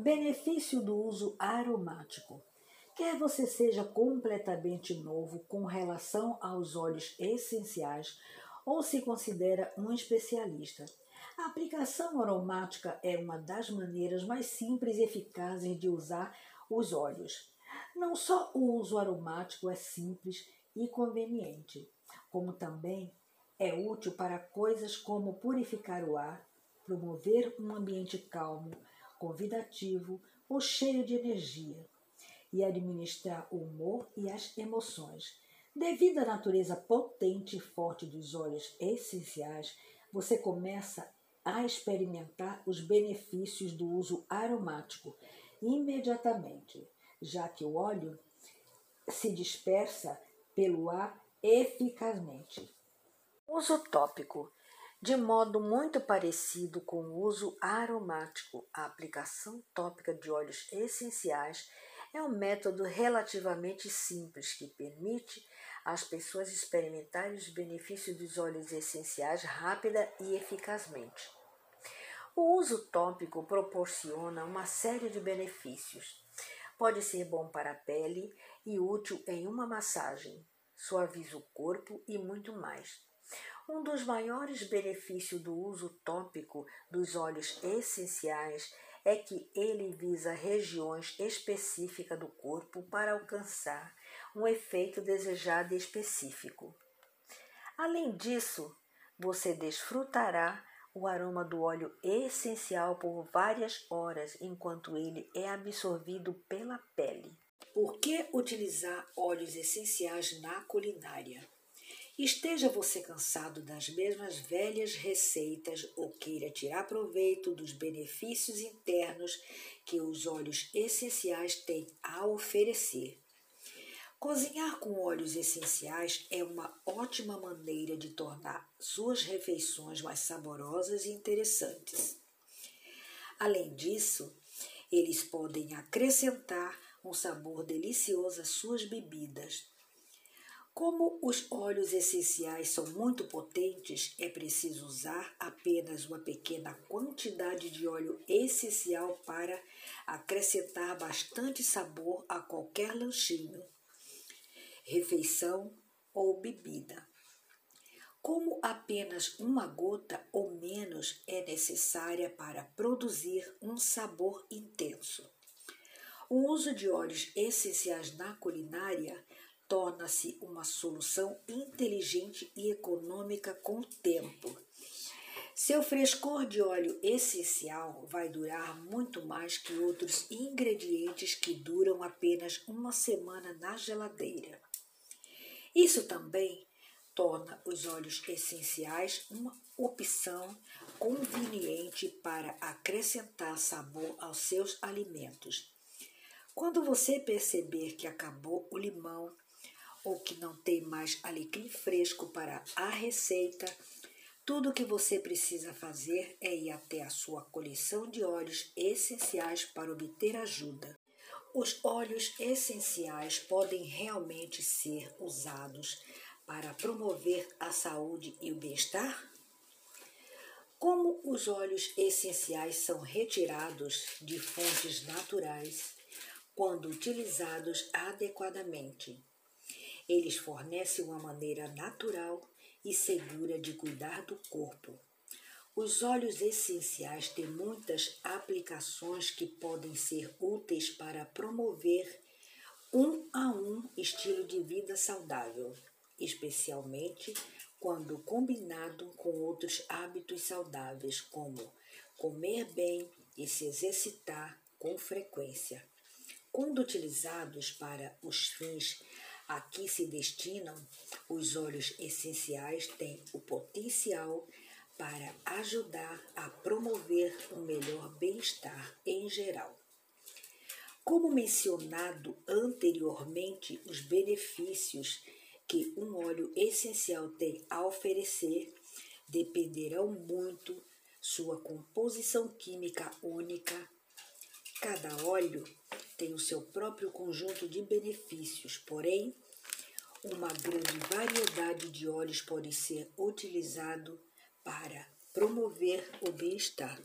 Benefício do uso aromático. Quer você seja completamente novo com relação aos óleos essenciais ou se considera um especialista. A aplicação aromática é uma das maneiras mais simples e eficazes de usar os óleos. Não só o uso aromático é simples e conveniente, como também é útil para coisas como purificar o ar, promover um ambiente calmo, convidativo ou cheio de energia e administrar o humor e as emoções. Devido à natureza potente e forte dos óleos essenciais, você começa a experimentar os benefícios do uso aromático imediatamente, já que o óleo se dispersa pelo ar eficazmente. Uso tópico de modo muito parecido com o uso aromático, a aplicação tópica de óleos essenciais é um método relativamente simples que permite às pessoas experimentarem os benefícios dos óleos essenciais rápida e eficazmente. O uso tópico proporciona uma série de benefícios. Pode ser bom para a pele e útil em uma massagem, suaviza o corpo e muito mais. Um dos maiores benefícios do uso tópico dos óleos essenciais é que ele visa regiões específicas do corpo para alcançar um efeito desejado e específico. Além disso, você desfrutará o aroma do óleo essencial por várias horas enquanto ele é absorvido pela pele. Por que utilizar óleos essenciais na culinária? Esteja você cansado das mesmas velhas receitas ou queira tirar proveito dos benefícios internos que os óleos essenciais têm a oferecer. Cozinhar com óleos essenciais é uma ótima maneira de tornar suas refeições mais saborosas e interessantes. Além disso, eles podem acrescentar um sabor delicioso às suas bebidas como os óleos essenciais são muito potentes, é preciso usar apenas uma pequena quantidade de óleo essencial para acrescentar bastante sabor a qualquer lanchinho, refeição ou bebida. Como apenas uma gota ou menos é necessária para produzir um sabor intenso. O uso de óleos essenciais na culinária torna-se uma solução inteligente e econômica com o tempo. Seu frescor de óleo essencial vai durar muito mais que outros ingredientes que duram apenas uma semana na geladeira. Isso também torna os óleos essenciais uma opção conveniente para acrescentar sabor aos seus alimentos. Quando você perceber que acabou o limão, ou que não tem mais alecrim fresco para a receita, tudo o que você precisa fazer é ir até a sua coleção de óleos essenciais para obter ajuda. Os óleos essenciais podem realmente ser usados para promover a saúde e o bem-estar? Como os óleos essenciais são retirados de fontes naturais quando utilizados adequadamente? Eles fornecem uma maneira natural e segura de cuidar do corpo. Os óleos essenciais têm muitas aplicações que podem ser úteis para promover um a um estilo de vida saudável, especialmente quando combinado com outros hábitos saudáveis, como comer bem e se exercitar com frequência. Quando utilizados para os fins a que se destinam os óleos essenciais têm o potencial para ajudar a promover um melhor bem-estar em geral. Como mencionado anteriormente, os benefícios que um óleo essencial tem a oferecer dependerão muito sua composição química única. Cada óleo tem o seu próprio conjunto de benefícios, porém, uma grande variedade de óleos pode ser utilizado para promover o bem-estar.